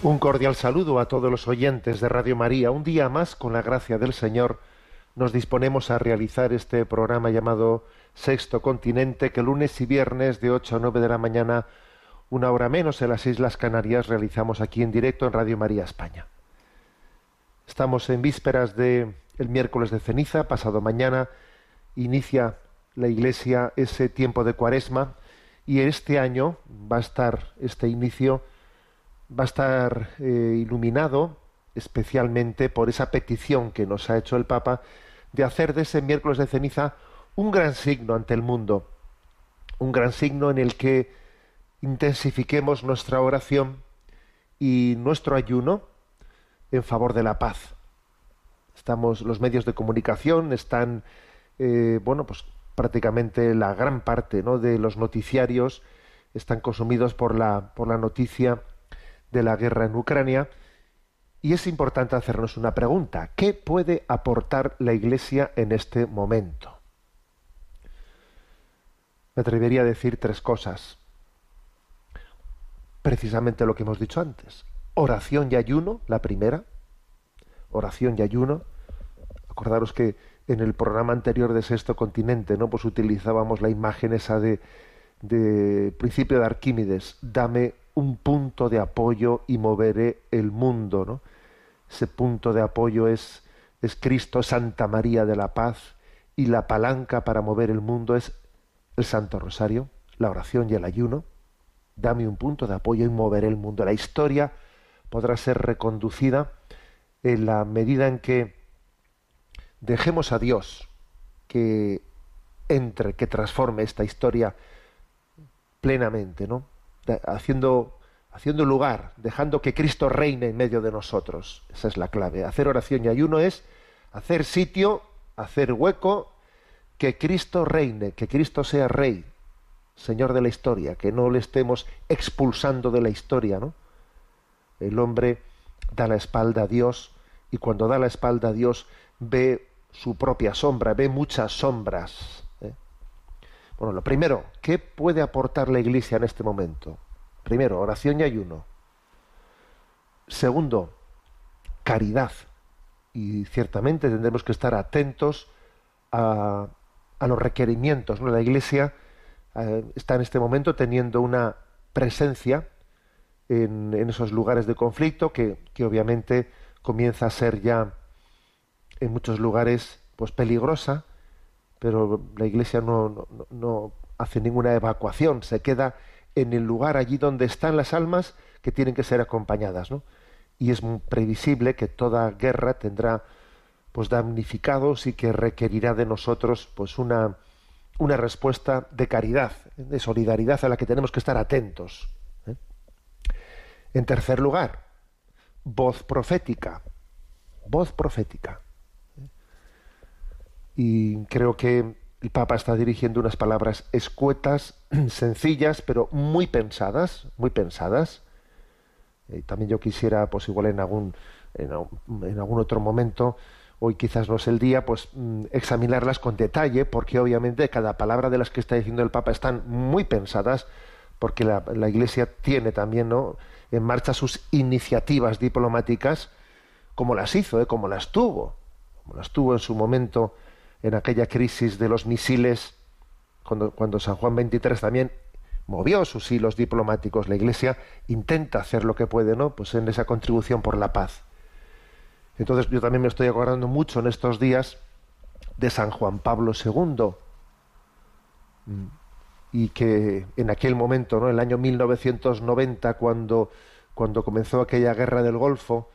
Un cordial saludo a todos los oyentes de Radio María. Un día más, con la gracia del Señor, nos disponemos a realizar este programa llamado Sexto Continente, que lunes y viernes de 8 a 9 de la mañana, una hora menos en las Islas Canarias, realizamos aquí en directo en Radio María España. Estamos en vísperas de el miércoles de ceniza, pasado mañana inicia la Iglesia ese tiempo de Cuaresma y este año va a estar este inicio va a estar eh, iluminado especialmente por esa petición que nos ha hecho el Papa de hacer de ese miércoles de ceniza un gran signo ante el mundo, un gran signo en el que intensifiquemos nuestra oración y nuestro ayuno en favor de la paz. Estamos, los medios de comunicación están, eh, bueno, pues prácticamente la gran parte ¿no? de los noticiarios están consumidos por la, por la noticia de la guerra en Ucrania y es importante hacernos una pregunta. ¿Qué puede aportar la Iglesia en este momento? Me atrevería a decir tres cosas. Precisamente lo que hemos dicho antes. Oración y ayuno, la primera. Oración y ayuno. Acordaros que en el programa anterior de Sexto Continente, ¿no? Pues utilizábamos la imagen esa de, de principio de Arquímedes. Dame un punto de apoyo y moveré el mundo, ¿no? Ese punto de apoyo es, es Cristo, Santa María de la Paz, y la palanca para mover el mundo es el Santo Rosario, la oración y el ayuno. Dame un punto de apoyo y moveré el mundo. La historia podrá ser reconducida en la medida en que dejemos a Dios que entre, que transforme esta historia plenamente, ¿no? Haciendo, haciendo lugar, dejando que Cristo reine en medio de nosotros. Esa es la clave. Hacer oración y ayuno es hacer sitio, hacer hueco, que Cristo reine, que Cristo sea rey, Señor de la historia, que no le estemos expulsando de la historia, ¿no? El hombre da la espalda a Dios y cuando da la espalda a Dios ve su propia sombra, ve muchas sombras. Bueno, lo primero, ¿qué puede aportar la Iglesia en este momento? Primero, oración y ayuno. Segundo, caridad. Y ciertamente tendremos que estar atentos a, a los requerimientos. ¿no? La Iglesia eh, está en este momento teniendo una presencia en, en esos lugares de conflicto que, que, obviamente comienza a ser ya en muchos lugares pues peligrosa, pero la Iglesia no, no, hace ninguna evacuación, se queda en el lugar allí donde están las almas que tienen que ser acompañadas, ¿no? Y es previsible que toda guerra tendrá pues damnificados y que requerirá de nosotros pues una, una respuesta de caridad, de solidaridad a la que tenemos que estar atentos. ¿eh? En tercer lugar, voz profética. Voz profética. Y creo que el Papa está dirigiendo unas palabras escuetas, sencillas, pero muy pensadas, muy pensadas. Eh, también yo quisiera, pues igual en algún, en, en, algún otro momento, hoy quizás no es el día, pues mm, examinarlas con detalle, porque obviamente cada palabra de las que está diciendo el Papa están muy pensadas, porque la, la Iglesia tiene también ¿no? en marcha sus iniciativas diplomáticas, como las hizo, ¿eh? como las tuvo, como las tuvo en su momento en aquella crisis de los misiles, cuando, cuando San Juan XXIII también movió sus hilos diplomáticos, la Iglesia intenta hacer lo que puede, ¿no? Pues en esa contribución por la paz. Entonces yo también me estoy acordando mucho en estos días de San Juan Pablo II. y que en aquel momento, ¿no? el año 1990, cuando, cuando comenzó aquella guerra del Golfo,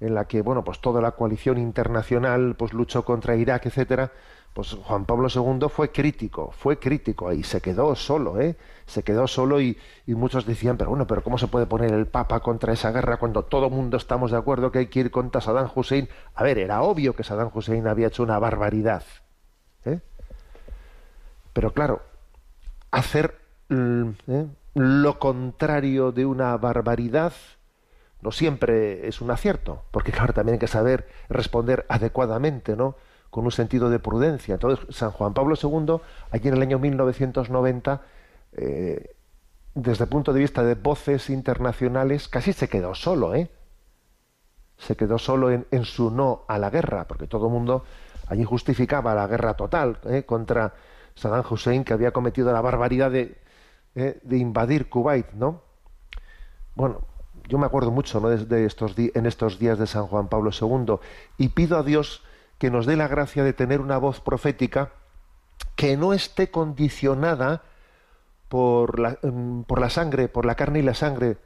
en la que bueno pues toda la coalición internacional pues luchó contra Irak etcétera pues Juan Pablo II fue crítico fue crítico y se quedó solo eh se quedó solo y, y muchos decían pero bueno pero cómo se puede poner el Papa contra esa guerra cuando todo el mundo estamos de acuerdo que hay que ir contra Saddam Hussein a ver era obvio que Saddam Hussein había hecho una barbaridad ¿eh? pero claro hacer ¿eh? lo contrario de una barbaridad no siempre es un acierto, porque claro, también hay que saber responder adecuadamente, ¿no? Con un sentido de prudencia. Entonces, San Juan Pablo II, allí en el año 1990, eh, desde el punto de vista de voces internacionales, casi se quedó solo, ¿eh? Se quedó solo en, en su no a la guerra, porque todo el mundo allí justificaba la guerra total ¿eh? contra Saddam Hussein, que había cometido la barbaridad de, ¿eh? de invadir Kuwait, ¿no? Bueno, yo me acuerdo mucho ¿no? de, estos en estos días de San Juan Pablo II y pido a Dios que nos dé la gracia de tener una voz profética que no esté condicionada por la, la sangre, por la carne y la sangre,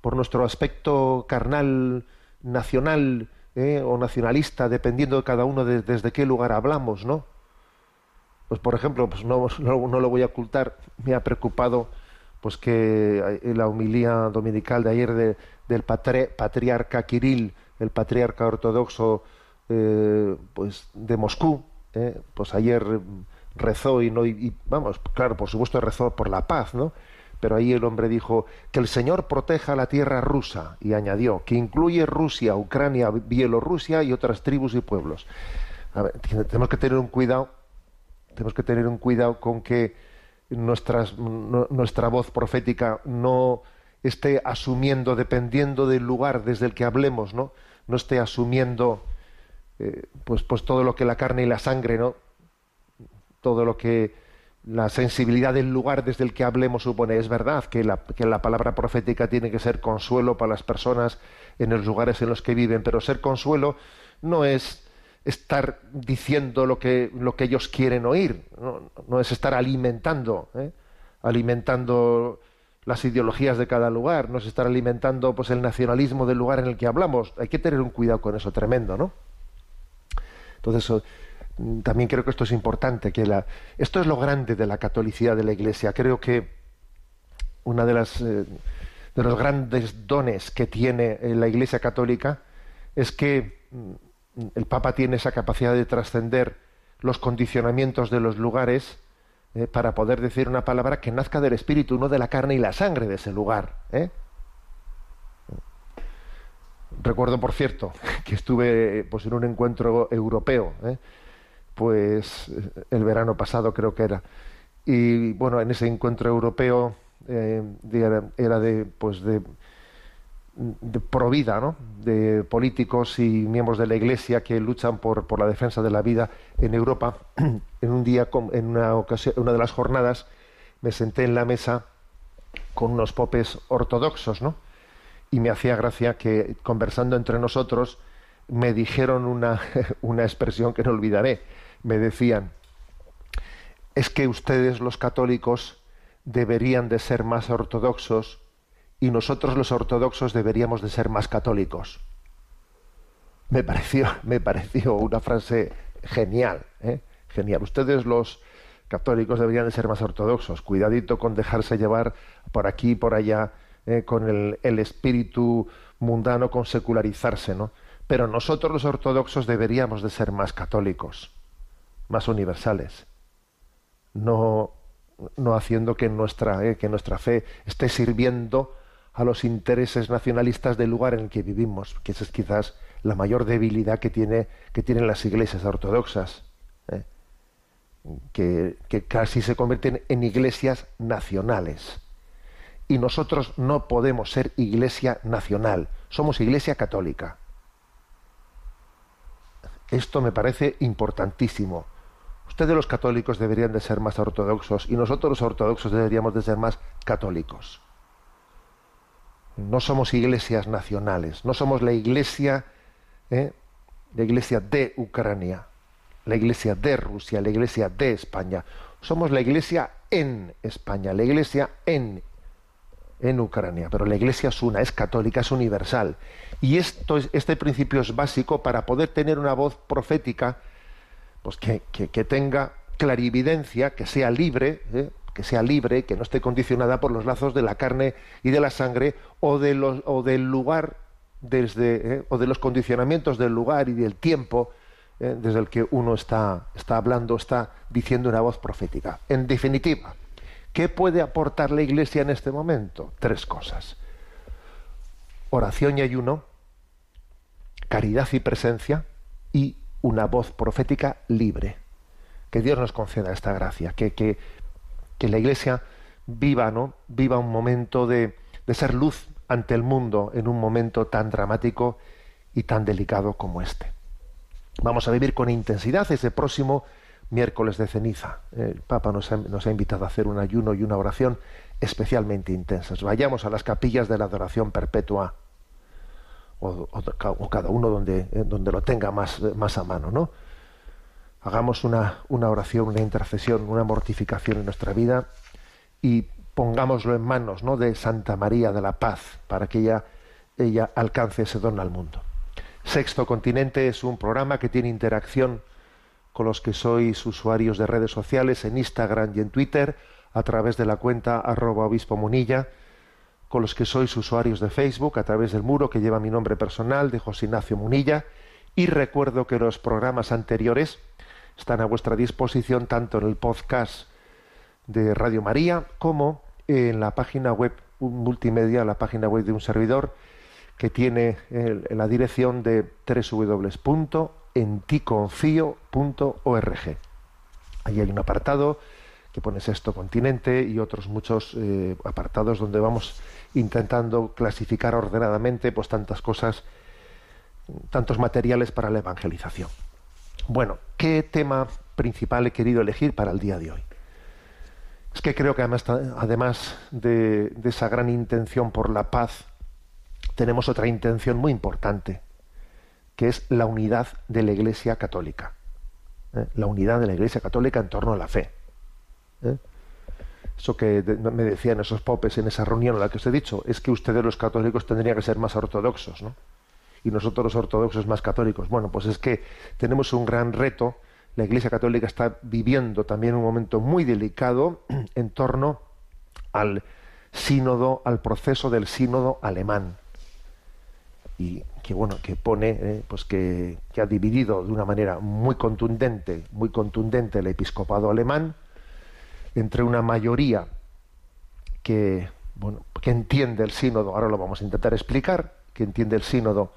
por nuestro aspecto carnal, nacional ¿eh? o nacionalista, dependiendo de cada uno de, desde qué lugar hablamos, ¿no? Pues por ejemplo, pues no lo voy a ocultar, me ha preocupado pues que la humilía dominical de ayer de, del patriarca Kirill, el patriarca ortodoxo eh, pues de Moscú, eh, pues ayer rezó y no y, vamos, claro, por supuesto rezó por la paz, ¿no? Pero ahí el hombre dijo que el Señor proteja la tierra rusa y añadió que incluye Rusia, Ucrania, Bielorrusia y otras tribus y pueblos. Tenemos que tener un cuidado, tenemos que tener un cuidado con que nuestra voz profética no esté asumiendo, dependiendo del lugar desde el que hablemos, ¿no? No esté asumiendo eh, pues, pues todo lo que la carne y la sangre, ¿no? Todo lo que la sensibilidad del lugar desde el que hablemos supone. Es verdad que la, que la palabra profética tiene que ser consuelo para las personas en los lugares en los que viven, pero ser consuelo no es estar diciendo lo que, lo que ellos quieren oír, no, es estar alimentando, ¿eh? alimentando las ideologías de cada lugar, no es estar alimentando pues el nacionalismo del lugar en el que hablamos. Hay que tener un cuidado con eso tremendo, ¿no? Entonces, también creo que esto es importante, que la, esto es lo grande de la catolicidad de la Iglesia. Creo que una de las eh, de los grandes dones que tiene eh, la Iglesia católica es que el Papa tiene esa capacidad de trascender los condicionamientos de los lugares eh, para poder decir una palabra que nazca del espíritu, no de la carne y la sangre de ese lugar. ¿eh? Recuerdo, por cierto, que estuve pues, en un encuentro europeo, ¿eh? pues el verano pasado creo que era. Y bueno, en ese encuentro europeo era de, pues de de provida, ¿no? de políticos y miembros de la Iglesia que luchan por, la defensa de la vida en Europa. En un día, en una ocasión, una de las jornadas, me senté en la mesa con unos popes ortodoxos, ¿no? Y me hacía gracia que conversando entre nosotros me dijeron una, una expresión que no olvidaré. Me decían, es que ustedes los católicos deberían de ser más ortodoxos y nosotros los ortodoxos deberíamos de ser más católicos. Me pareció, me pareció una frase genial, ¿eh? genial. Ustedes los católicos deberían de ser más ortodoxos. Cuidadito con dejarse llevar por aquí y por allá ¿eh? con el, el, espíritu mundano, con secularizarse, ¿no? Pero nosotros los ortodoxos deberíamos de ser más católicos, más universales. No, no haciendo que nuestra, ¿eh? que nuestra fe esté sirviendo a los intereses nacionalistas del lugar en el que vivimos, que esa es quizás la mayor debilidad que, tiene, que tienen las iglesias ortodoxas, ¿eh? que, que casi se convierten en iglesias nacionales. Y nosotros no podemos ser iglesia nacional, somos iglesia católica. Esto me parece importantísimo. Ustedes los católicos deberían de ser más ortodoxos y nosotros los ortodoxos deberíamos de ser más católicos. No somos iglesias nacionales, no somos la iglesia, ¿eh? la iglesia de Ucrania, la iglesia de Rusia, la iglesia de España. Somos la iglesia en España, la Iglesia en, en Ucrania. Pero la Iglesia es una, es católica, es universal. Y esto es, este principio es básico para poder tener una voz profética pues que, que, tenga clarividencia, que sea libre, ¿eh? Que sea libre, que no esté condicionada por los lazos de la carne y de la sangre o, de los, del lugar desde, ¿eh? o de los condicionamientos del lugar y del tiempo ¿eh? desde el que uno está, está hablando, está diciendo una voz profética. En definitiva, ¿qué puede aportar la Iglesia en este momento? Tres cosas. Oración y ayuno, caridad y presencia y una voz profética libre. Que Dios nos conceda esta gracia, que, que, que la Iglesia viva, ¿no? Viva un momento de, de ser luz ante el mundo en un momento tan dramático y tan delicado como este. Vamos a vivir con intensidad ese próximo miércoles de ceniza. El Papa nos ha, nos ha, invitado a hacer un ayuno y una oración especialmente intensas. Vayamos a las capillas de la adoración perpetua, o, o, cada uno donde, donde, lo tenga más, más a mano, ¿no? Hagamos una, una oración, una intercesión, una mortificación en nuestra vida y pongámoslo en manos ¿no? de Santa María de la Paz para que ella, ella alcance ese don al mundo. Sexto Continente es un programa que tiene interacción con los que sois usuarios de redes sociales en Instagram y en Twitter a través de la cuenta arroba obispo munilla, con los que sois usuarios de Facebook a través del muro que lleva mi nombre personal de José Ignacio Munilla y recuerdo que los programas anteriores están a vuestra disposición tanto en el podcast de Radio María como en la página web multimedia, la página web de un servidor que tiene la dirección de www.enticonfio.org. Ahí hay un apartado que pone sexto continente y otros muchos eh, apartados donde vamos intentando clasificar ordenadamente pues tantas cosas, tantos materiales para la evangelización. Bueno, ¿qué tema principal he querido elegir para el día de hoy? Es que creo que además, de, esa gran intención por la paz, tenemos otra intención muy importante, que es la unidad de la Iglesia Católica. ¿eh? La unidad de la Iglesia Católica en torno a la fe. ¿eh? Eso que me decían esos popes en esa reunión a la que os he dicho, es que ustedes los católicos tendrían que ser más ortodoxos, ¿no? Y nosotros los ortodoxos más católicos. Bueno, pues es que tenemos un gran reto. La Iglesia Católica está viviendo también un momento muy delicado en torno al sínodo, al proceso del sínodo alemán y que bueno que pone eh, pues que, que, ha dividido de una manera muy contundente muy contundente el episcopado alemán entre una mayoría que bueno que entiende el sínodo ahora lo vamos a intentar explicar que entiende el sínodo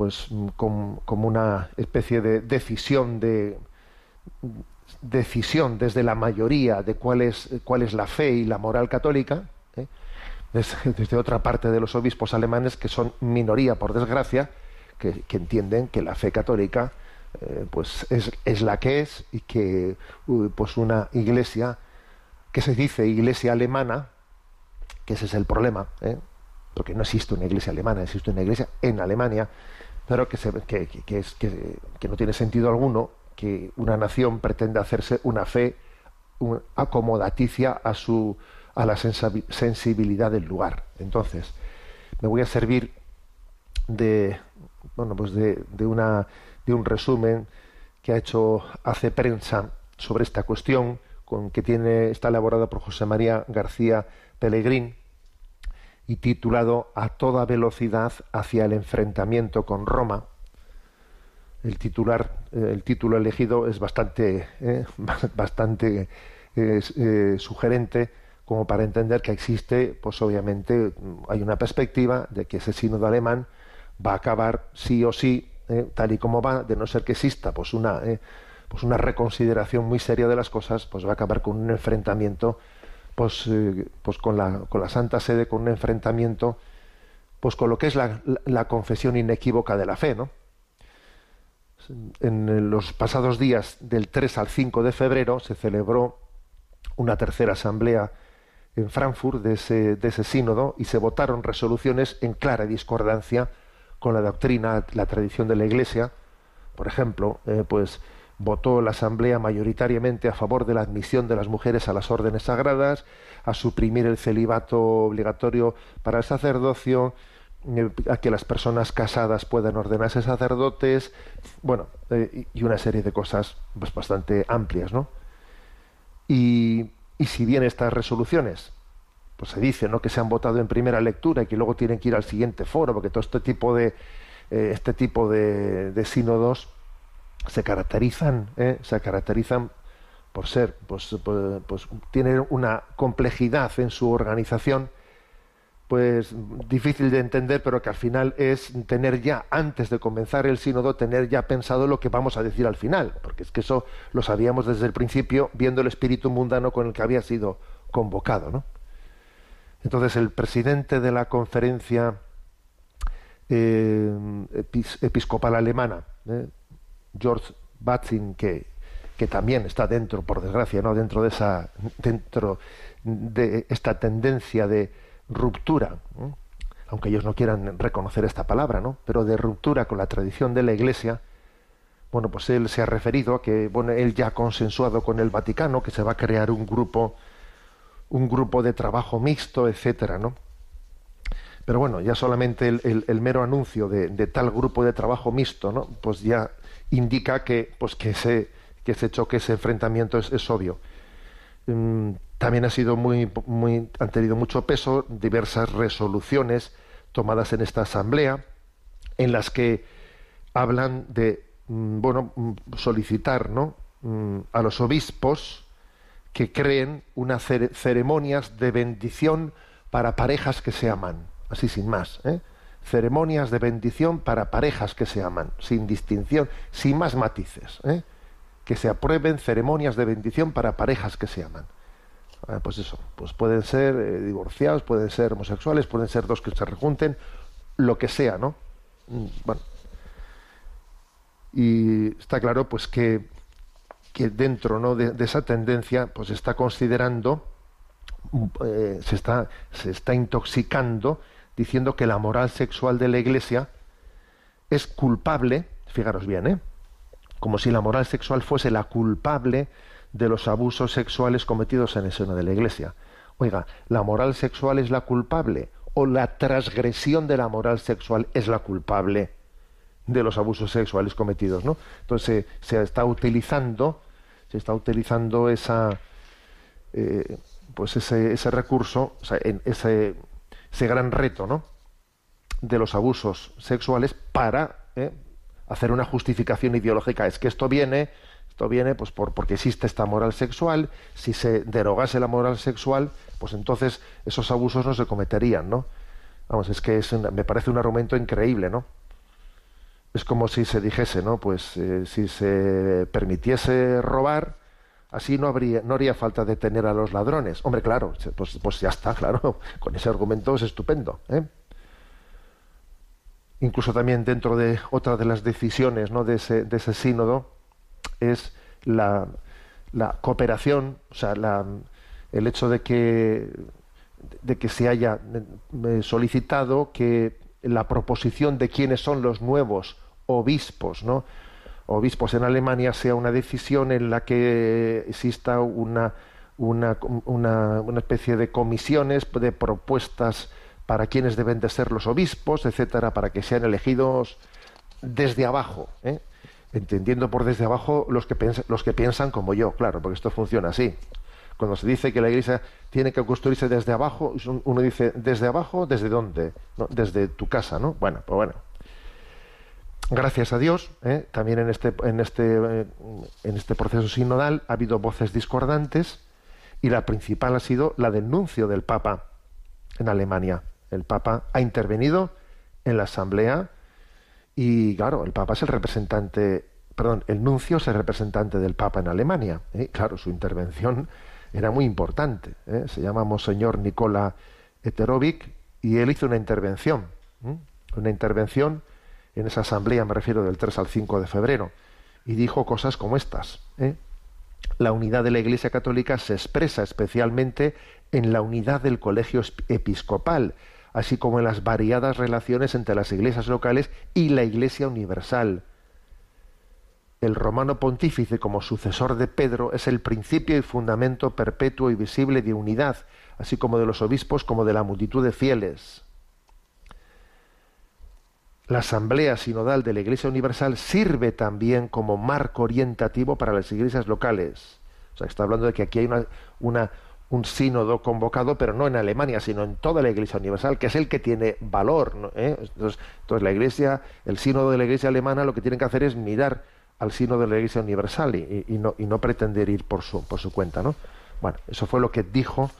pues como, como una especie de decisión de decisión desde la mayoría de cuál es cuál es la fe y la moral católica ¿eh? desde, otra parte de los obispos alemanes que son minoría, por desgracia, que, entienden que la fe católica eh, pues es, es, la que es y que pues una iglesia que se dice iglesia alemana, que ese es el problema, ¿eh? porque no existe una iglesia alemana, existe una iglesia en Alemania, pero que, se, que, que, es, que, no tiene sentido alguno que una nación pretenda hacerse una fe acomodaticia a su a la sensibilidad del lugar. Entonces, me voy a servir de, bueno, pues de, de, una, de un resumen que ha hecho Hace Prensa sobre esta cuestión, con, que tiene, está elaborado por José María García Pellegrín y titulado A toda velocidad hacia el enfrentamiento con Roma. El titular, eh, el título elegido es bastante, eh, bastante eh, sugerente como para entender que existe, pues obviamente hay una perspectiva de que ese sínodo alemán va a acabar sí o sí, tal y como va, de no ser que exista pues una, pues una reconsideración muy seria de las cosas, pues va a acabar con un enfrentamiento pues, eh, pues con, la, con la Santa Sede, con un enfrentamiento pues con lo que es la, la, confesión inequívoca de la fe, ¿no? En los pasados días del 3 al 5 de febrero se celebró una tercera asamblea en Frankfurt de ese, de ese sínodo y se votaron resoluciones en clara discordancia con la doctrina, la tradición de la Iglesia. Por ejemplo, eh, pues votó la Asamblea mayoritariamente a favor de la admisión de las mujeres a las órdenes sagradas, a suprimir el celibato obligatorio para el sacerdocio, eh, a que las personas casadas puedan ordenarse sacerdotes, bueno, eh, y una serie de cosas pues, bastante amplias, ¿no? Y, y si bien estas resoluciones pues se dice ¿no? que se han votado en primera lectura y que luego tienen que ir al siguiente foro, porque todo este tipo de eh, este tipo de, de, sínodos se caracterizan, ¿eh? se caracterizan por ser, pues, pues, pues tienen una complejidad en su organización, pues difícil de entender, pero que al final es tener ya, antes de comenzar el sínodo, tener ya pensado lo que vamos a decir al final, porque es que eso lo sabíamos desde el principio, viendo el espíritu mundano con el que había sido convocado, ¿no? Entonces el presidente de la conferencia eh, episcopal alemana, eh, George Batzin, que, que, también está dentro, por desgracia, no dentro de esa, dentro de esta tendencia de ruptura, aunque ellos no quieran reconocer esta palabra, ¿no? pero de ruptura con la tradición de la Iglesia, bueno, pues él se ha referido a que, bueno, él ya ha consensuado con el Vaticano que se va a crear un grupo un grupo de trabajo mixto, etcétera, ¿no? Pero bueno, ya solamente el, el, mero anuncio de, de, tal grupo de trabajo mixto, ¿no? Pues ya indica que, pues que ese, que ese choque, ese enfrentamiento es, es obvio. Mm, también ha sido muy, muy, han tenido mucho peso diversas resoluciones tomadas en esta asamblea, en las que hablan de, mm, bueno, mm, solicitar, ¿no? a los obispos, que creen unas ceremonias de bendición para parejas que se aman, así sin más. ¿eh? Ceremonias de bendición para parejas que se aman, sin distinción, sin más matices. ¿eh? Que se aprueben ceremonias de bendición para parejas que se aman. Ah, pues eso, pues pueden ser eh, divorciados, pueden ser homosexuales, pueden ser dos que se rejunten, lo que sea, ¿no? Mm, bueno. Y está claro, pues que que dentro ¿no? de, esa tendencia pues está considerando eh, se está se está intoxicando diciendo que la moral sexual de la iglesia es culpable fijaros bien ¿eh? como si la moral sexual fuese la culpable de los abusos sexuales cometidos en el seno de la iglesia oiga la moral sexual es la culpable o la transgresión de la moral sexual es la culpable de los abusos sexuales cometidos, ¿no? Entonces se, está utilizando, se está utilizando esa, eh, pues ese, ese recurso, en ese, ese gran reto, ¿no? De los abusos sexuales para ¿eh? hacer una justificación ideológica. Es que esto viene, esto viene, pues por, porque existe esta moral sexual. Si se derogase la moral sexual, pues entonces esos abusos no se cometerían, ¿no? Vamos, es que es me parece un argumento increíble, ¿no? es como si se dijese, ¿no? Pues eh, si se permitiese robar, así no habría, no haría falta detener a los ladrones. Hombre, claro, pues, pues ya está, claro, con ese argumento es estupendo. ¿eh? Incluso también dentro de otra de las decisiones ¿no? de, ese, de ese sínodo es la, la cooperación, o sea, la, el hecho de que, de que se haya eh, solicitado que la proposición de quiénes son los nuevos obispos, ¿no? Obispos en Alemania sea una decisión en la que exista una, una, una, una especie de comisiones, de propuestas para quiénes deben de ser los obispos, etcétera, para que sean elegidos desde abajo, ¿eh? entendiendo por desde abajo los que, los que piensan como yo, claro, porque esto funciona así. Cuando se dice que la iglesia tiene que construirse desde abajo, uno dice, ¿desde abajo? ¿Desde dónde? Desde tu casa, ¿no? Bueno, pues bueno. Gracias a Dios, ¿eh? también en este, este, eh, en este proceso sinodal ha habido voces discordantes y la principal ha sido la del nuncio del Papa en Alemania. El Papa ha intervenido en la Asamblea y, claro, el Papa es el representante, perdón, el nuncio es el representante del Papa en Alemania. ¿eh? Claro, su intervención era muy importante. ¿eh? Se llama Monseñor Nicola Eterovic y él hizo una intervención, una intervención en esa asamblea, me refiero del 3 al 5 de febrero, y dijo cosas como estas. ¿eh? La unidad de la Iglesia Católica se expresa especialmente en la unidad del colegio episcopal, así como en las variadas relaciones entre las iglesias locales y la Iglesia universal. el romano pontífice como sucesor de Pedro es el principio y fundamento perpetuo y visible de unidad, así como de los obispos como de la multitud de fieles. La Asamblea Sinodal de la Iglesia Universal sirve también como marco orientativo para las iglesias locales. O sea, está hablando de que aquí hay una, una, un sínodo convocado, pero no en Alemania, sino en toda la Iglesia Universal, que es el que tiene valor. ¿no? ¿Eh? Entonces, entonces, la Iglesia, el sínodo de la Iglesia alemana, lo que tienen que hacer es mirar al sínodo de la Iglesia Universal y, y, no, y no pretender ir por su, por su cuenta. ¿no? Bueno, eso fue lo que dijo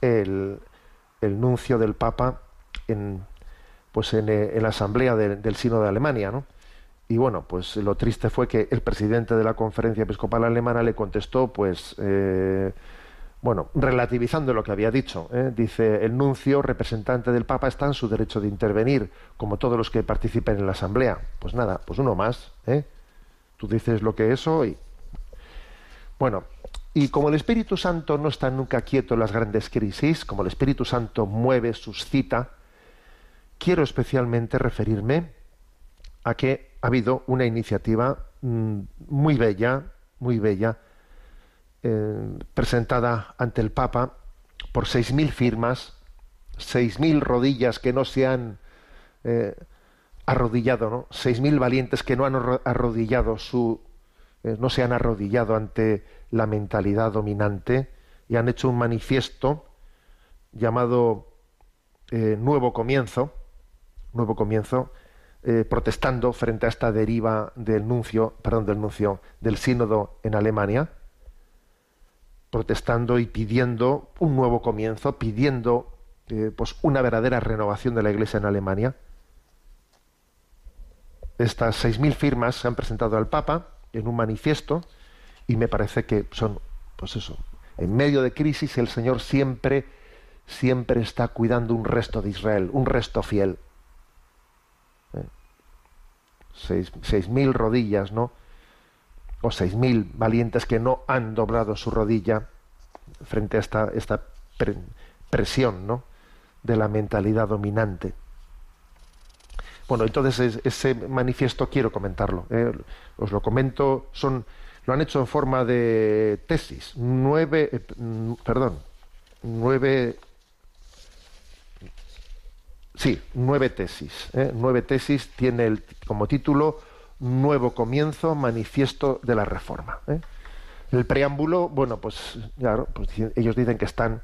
el, el nuncio del Papa en, pues en, en la asamblea de, del sínodo de Alemania, ¿no? Y bueno, pues lo triste fue que el presidente de la conferencia episcopal alemana le contestó, pues, eh, bueno, relativizando lo que había dicho. ¿eh? Dice, el nuncio, representante del Papa, está en su derecho de intervenir, como todos los que participen en la asamblea. Pues nada, pues uno más. ¿eh? Tú dices lo que es hoy. Bueno, y como el Espíritu Santo no está nunca quieto en las grandes crisis, como el Espíritu Santo mueve, suscita, quiero especialmente referirme a que ha habido una iniciativa mmm, muy bella, muy bella, eh, presentada ante el Papa por 6.000 firmas, 6.000 rodillas que no se han eh, arrodillado, ¿no? 6.000 valientes que no han arrodillado su, eh, no se han arrodillado ante la mentalidad dominante y han hecho un manifiesto llamado Nuevo Comienzo, Nuevo Comienzo, eh, protestando frente a esta deriva del nuncio, perdón, del nuncio, del sínodo en Alemania, protestando y pidiendo un nuevo comienzo, pidiendo eh, pues una verdadera renovación de la Iglesia en Alemania. Estas seis mil firmas se han presentado al Papa en un manifiesto y me parece que son, pues eso, en medio de crisis el Señor siempre, siempre está cuidando un resto de Israel, un resto fiel seis, seis mil rodillas, ¿no? O seis mil valientes que no han doblado su rodilla frente a esta, esta pre, presión, ¿no? De la mentalidad dominante. Bueno, entonces ese manifiesto quiero comentarlo. ¿eh? Os lo comento, son, lo han hecho en forma de tesis. Nueve, eh, perdón, nueve Sí, nueve tesis. ¿eh? Nueve tesis tiene el, como título Nuevo comienzo, manifiesto de la reforma. ¿eh? El preámbulo, bueno, pues claro, pues ellos dicen que están,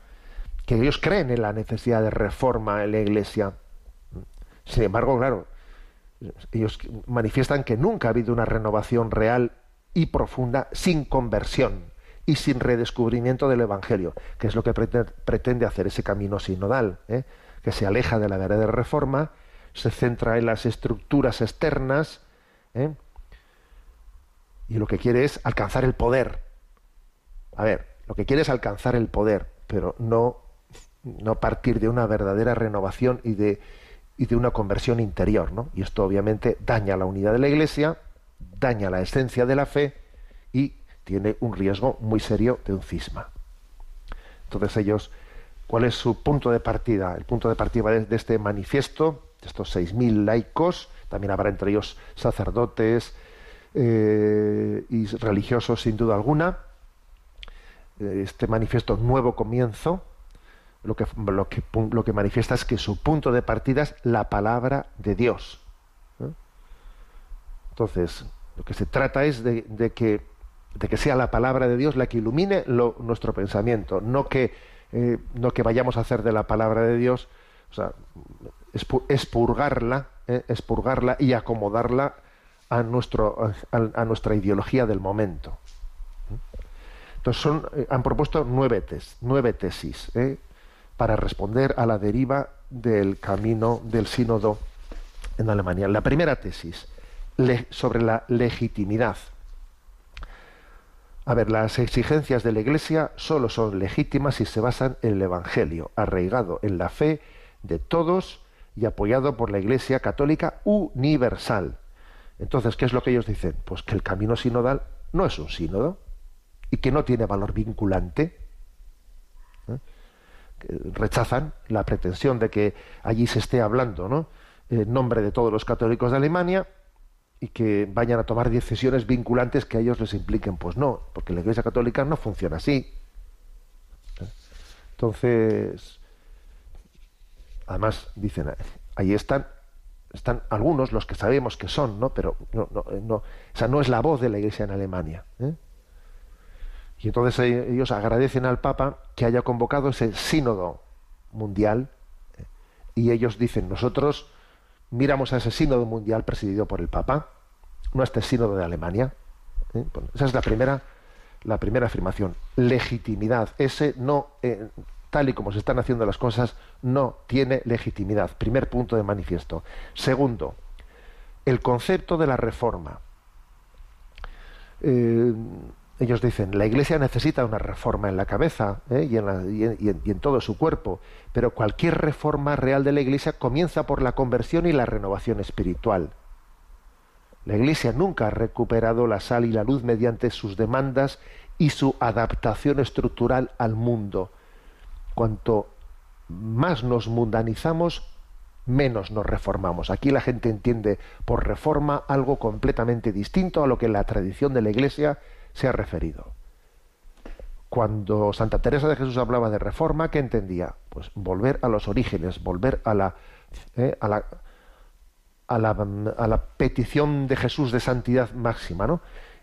que ellos creen en la necesidad de reforma en la Iglesia. Sin embargo, claro, ellos manifiestan que nunca ha habido una renovación real y profunda sin conversión y sin redescubrimiento del Evangelio, que es lo que pretende hacer ese camino sinodal. ¿eh? Que se aleja de la verdadera reforma, se centra en las estructuras externas ¿eh? y lo que quiere es alcanzar el poder. A ver, lo que quiere es alcanzar el poder, pero no, no partir de una verdadera renovación y de, y de una conversión interior. ¿no? Y esto obviamente daña la unidad de la Iglesia, daña la esencia de la fe y tiene un riesgo muy serio de un cisma. Entonces ellos ¿Cuál es su punto de partida? El punto de partida de, este manifiesto, de estos 6.000 laicos, también habrá entre ellos sacerdotes eh, y religiosos sin duda alguna. Este manifiesto Nuevo Comienzo, lo que, lo que, lo que manifiesta es que su punto de partida es la palabra de Dios. ¿eh? Entonces, lo que se trata es de, de, que, de que sea la palabra de Dios la que ilumine lo, nuestro pensamiento, no que eh, no que vayamos a hacer de la palabra de Dios, o sea, expurgarla, eh, expurgarla y acomodarla a, nuestro, a, nuestra ideología del momento. Entonces eh, han propuesto nueve, nueve tesis eh, para responder a la deriva del camino del sínodo en Alemania. La primera tesis, sobre la legitimidad a ver, las exigencias de la Iglesia solo son legítimas si se basan en el Evangelio, arraigado en la fe de todos y apoyado por la Iglesia católica universal. Entonces, ¿qué es lo que ellos dicen? Pues que el camino sinodal no es un sínodo y que no tiene valor vinculante. ¿Eh? Rechazan la pretensión de que allí se esté hablando, ¿no? En nombre de todos los católicos de Alemania y que vayan a tomar decisiones vinculantes que a ellos les impliquen. Pues no, porque la Iglesia Católica no funciona así. Entonces, además dicen, ahí están, están algunos, los que sabemos que son, ¿no? Pero no, no, esa no es la voz de la Iglesia en Alemania. ¿eh? Y entonces eh, ellos agradecen al Papa que haya convocado ese sínodo mundial ¿eh? y ellos dicen, nosotros miramos a ese sínodo mundial presidido por el Papa, no a este sínodo de Alemania. ¿eh? esa es la primera, la primera afirmación. Legitimidad. Ese no, eh, tal y como se están haciendo las cosas, no tiene legitimidad. Primer punto de manifiesto. Segundo, el concepto de la reforma. Eh, ellos dicen, la Iglesia necesita una reforma en la cabeza y en- y en todo su cuerpo, pero cualquier reforma real de la Iglesia comienza por la conversión y la renovación espiritual. La Iglesia nunca ha recuperado la sal y la luz mediante sus demandas y su adaptación estructural al mundo. Cuanto más nos mundanizamos, menos nos reformamos. Aquí la gente entiende por reforma algo completamente distinto a lo que la tradición de la Iglesia se ha referido. Cuando Santa Teresa de Jesús hablaba de reforma, ¿qué entendía? Pues volver a los orígenes, volver a la, eh, a la, a la, petición de Jesús de santidad máxima, ¿no?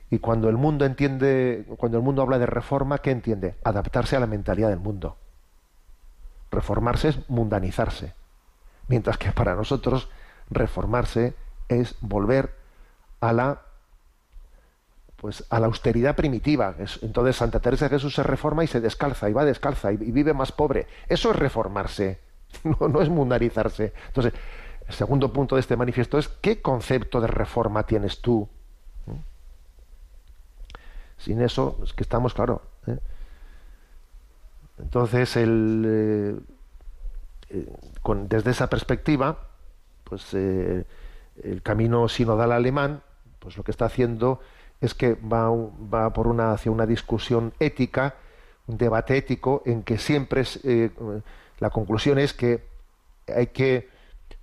Y cuando el mundo entiende, cuando el mundo habla de reforma, ¿qué entiende? Adaptarse a la mentalidad del mundo. Reformarse es mundanizarse. Mientras que para nosotros reformarse es volver a la pues a la austeridad primitiva. Es- entonces Santa Teresa de Jesús se reforma y se descalza y va descalza y, y vive más pobre. Eso es reformarse, no, no es mundanizarse. Entonces, el segundo punto de este manifiesto es ¿qué concepto de reforma tienes tú? ¿Mm? Sin eso, es que estamos, claro. ¿eh? Entonces, el, eh, eh, con- desde esa perspectiva, pues eh, el camino sinodal alemán, pues lo que está haciendo es que va, va por una hacia una discusión ética, un debate ético, en que siempre es, eh, la conclusión es que hay que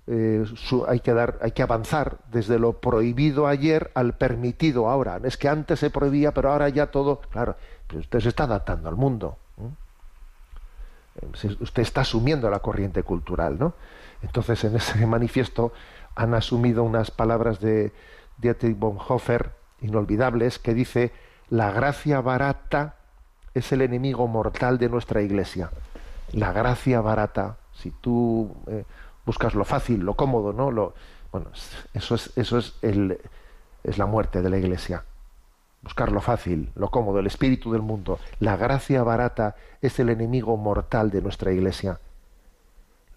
eh, su- hay que dar, hay que avanzar desde lo prohibido ayer al permitido ahora. Es que antes se prohibía, pero ahora ya todo, claro, pero usted se está adaptando al mundo. Eh, Usted está asumiendo la corriente cultural, ¿no? Entonces, en ese manifiesto han asumido unas palabras de Dietrich Bonhoeffer inolvidables que dice la gracia barata es el enemigo mortal de nuestra iglesia. La gracia barata, si tú eh, buscas lo fácil, lo cómodo, ¿no? Lo, bueno, eso es, eso es, el, es la muerte de la iglesia. Buscar lo fácil, lo cómodo, el espíritu del mundo. La gracia barata es el enemigo mortal de nuestra iglesia.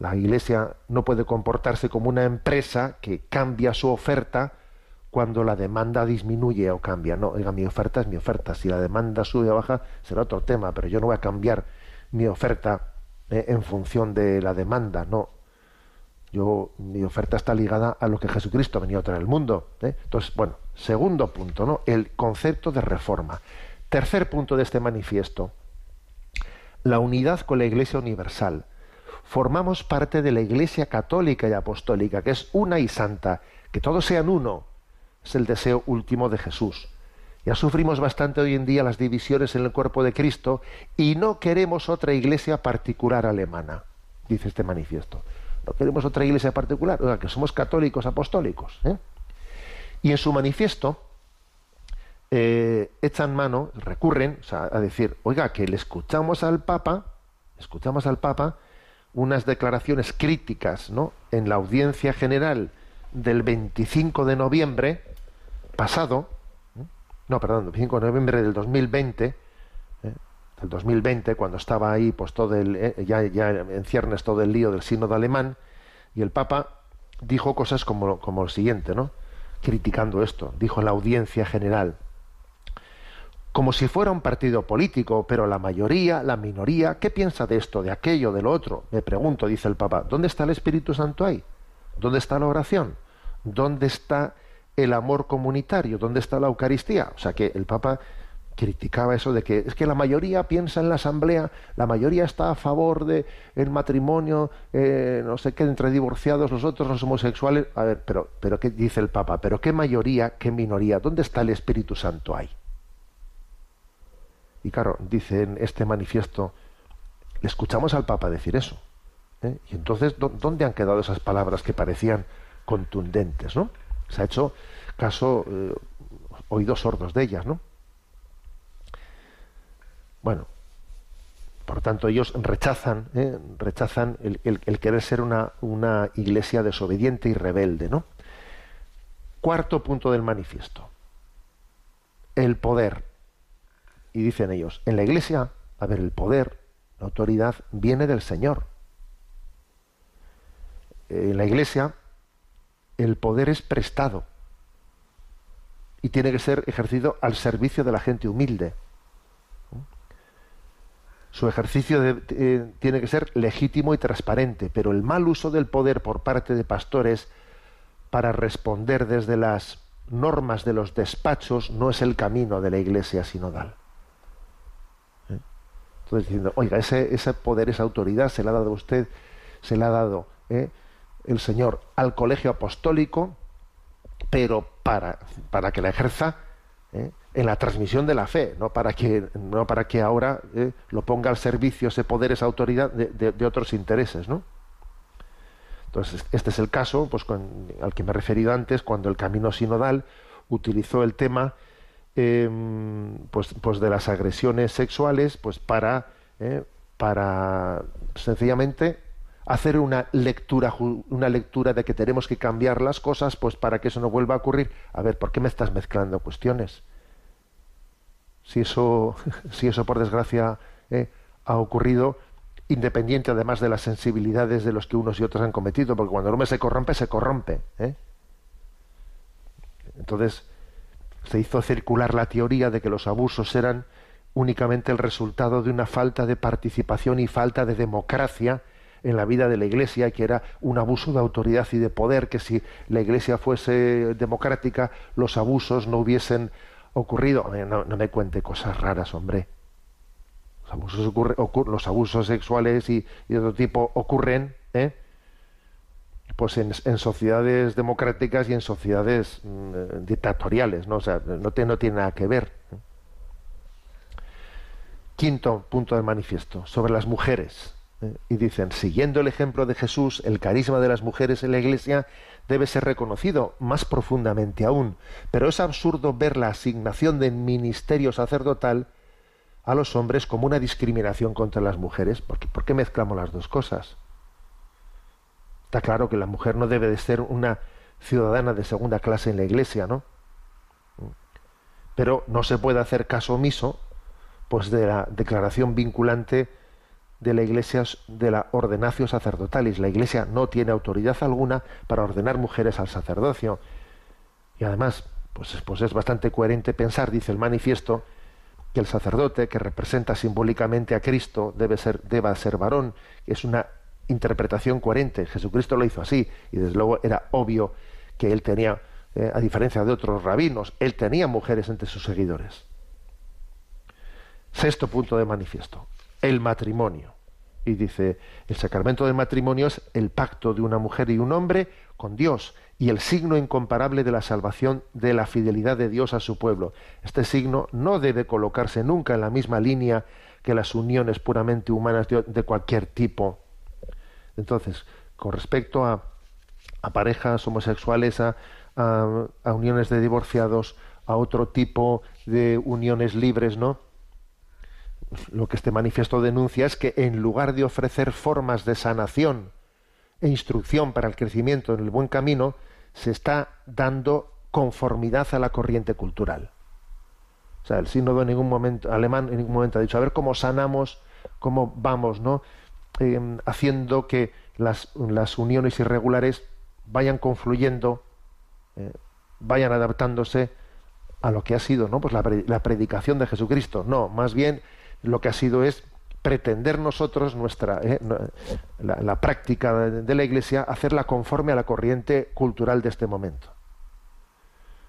La iglesia no puede comportarse como una empresa que cambia su oferta cuando la demanda disminuye o cambia. No, oiga, mi oferta es mi oferta. Si la demanda sube o baja, será otro tema, pero yo no voy a cambiar mi oferta eh, en función de la demanda, no. Yo, mi oferta está ligada a lo que Jesucristo ha venido a traer al mundo. ¿eh? Entonces, bueno, segundo punto, ¿no? El concepto de reforma. Tercer punto de este manifiesto. La unidad con la Iglesia Universal. Formamos parte de la Iglesia Católica y Apostólica, que es una y santa. Que todos sean uno. Es el deseo último de Jesús. Ya sufrimos bastante hoy en día las divisiones en el cuerpo de Cristo y no queremos otra iglesia particular alemana, dice este manifiesto. No queremos otra iglesia particular, oiga, que somos católicos apostólicos. ¿eh? Y en su manifiesto eh, echan mano, recurren a decir, oiga, que le escuchamos al Papa, escuchamos al Papa unas declaraciones críticas ¿no? en la audiencia general del 25 de noviembre pasado, ¿eh? no, perdón, 25 de noviembre del 2020, ¿eh? Del 2020, cuando estaba ahí, pues todo el, eh, ya, ya en ciernes todo el lío del sínodo alemán, y el Papa dijo cosas como, como lo siguiente, ¿no? Criticando esto, dijo la audiencia general, como si fuera un partido político, pero la mayoría, la minoría, ¿qué piensa de esto, de aquello, de lo otro? Me pregunto, dice el Papa, ¿dónde está el Espíritu Santo ahí? ¿Dónde está la oración? ¿Dónde está el amor comunitario? ¿Dónde está la Eucaristía? O sea que el Papa criticaba eso de que es que la mayoría piensa en la asamblea, la mayoría está a favor de el matrimonio, eh, no sé qué, entre divorciados, nosotros no somos homosexuales. A ver, pero, pero ¿qué dice el Papa? ¿Pero qué mayoría, qué minoría? ¿Dónde está el Espíritu Santo ahí? Y claro, dice en este manifiesto, le escuchamos al Papa decir eso. ¿eh? Y entonces, ¿dónde han quedado esas palabras que parecían contundentes? ¿no? Se ha hecho caso, eh, oídos sordos de ellas, ¿no? Bueno, por tanto, ellos rechazan, ¿eh? rechazan el, querer ser una, una, iglesia desobediente y rebelde, ¿no? Cuarto punto del manifiesto. El poder. Y dicen ellos, en la iglesia, a ver, el poder, la autoridad, viene del Señor. En la iglesia, el poder es prestado y tiene que ser ejercido al servicio de la gente humilde su ejercicio eh, tiene que ser legítimo y transparente, pero el mal uso del poder por parte de pastores para responder desde las normas de los despachos no es el camino de la iglesia sinodal. ¿Eh? Entonces diciendo, oiga, ese, ese, poder, esa autoridad se la ha dado usted, se la ha dado ¿eh? el Señor al colegio apostólico, pero para, para que la ejerza en la transmisión de la fe, no para que, no para que ahora eh, lo ponga al servicio ese poder, esa autoridad de, otros intereses, ¿no? Entonces, este es el caso pues, al que me he referido antes, cuando el camino sinodal utilizó el tema em, pues, pues de las agresiones sexuales pues para, eh, para sencillamente hacer una lectura, una lectura de que tenemos que cambiar las cosas pues para que eso no vuelva a ocurrir. A ver, ¿por qué me estás mezclando cuestiones? Si eso, si eso por desgracia eh, ha ocurrido, independiente además de las sensibilidades de los que unos y otros han cometido, porque cuando el hombre se corrompe, se corrompe. ¿eh? Entonces, se hizo circular la teoría de que los abusos eran únicamente el resultado de una falta de participación y falta de democracia en la vida de la Iglesia, que era un abuso de autoridad y de poder, que si la Iglesia fuese democrática, los abusos no hubiesen ocurrido. No, me cuente cosas raras, hombre. Los abusos, los abusos sexuales y, de otro tipo ocurren ¿eh? pues en, sociedades democráticas y en sociedades mm, dictatoriales. ¿no? O sea, no, no tiene nada que ver. Quinto punto del manifiesto, sobre las mujeres. Y dicen, siguiendo el ejemplo de Jesús, el carisma de las mujeres en la Iglesia debe ser reconocido más profundamente aún. Pero es absurdo ver la asignación del ministerio sacerdotal a los hombres como una discriminación contra las mujeres. Porque, ¿Por qué mezclamos las dos cosas? Está claro que la mujer no debe de ser una ciudadana de segunda clase en la iglesia, ¿no? Pero no se puede hacer caso omiso pues de la declaración vinculante de la Iglesia de la ordenatio sacerdotalis. La Iglesia no tiene autoridad alguna para ordenar mujeres al sacerdocio. Y además, pues, pues es bastante coherente pensar, dice el manifiesto, que el sacerdote que representa simbólicamente a Cristo debe ser, deba ser varón. Es una interpretación coherente. Jesucristo lo hizo así y desde luego era obvio que él tenía, eh, a diferencia de otros rabinos, él tenía mujeres entre sus seguidores. Sexto punto de manifiesto el matrimonio. Y dice, el sacramento del matrimonio es el pacto de una mujer y un hombre con Dios y el signo incomparable de la salvación de la fidelidad de Dios a su pueblo. Este signo no debe colocarse nunca en la misma línea que las uniones puramente humanas de, cualquier tipo. Entonces, con respecto a, parejas homosexuales, a uniones de divorciados, a otro tipo de uniones libres, ¿no? Lo que este manifiesto denuncia es que en lugar de ofrecer formas de sanación e instrucción para el crecimiento en el buen camino, se está dando conformidad a la corriente cultural. O sea, el sínodo en ningún momento, alemán en ningún momento ha dicho, a ver cómo sanamos, cómo vamos, ¿no? Em, haciendo que las, uniones irregulares vayan confluyendo, eh, vayan adaptándose a lo que ha sido, ¿no? Pues la, la predicación de Jesucristo. No, más bien lo que ha sido es pretender nosotros nuestra eh, la, práctica de, la Iglesia hacerla conforme a la corriente cultural de este momento.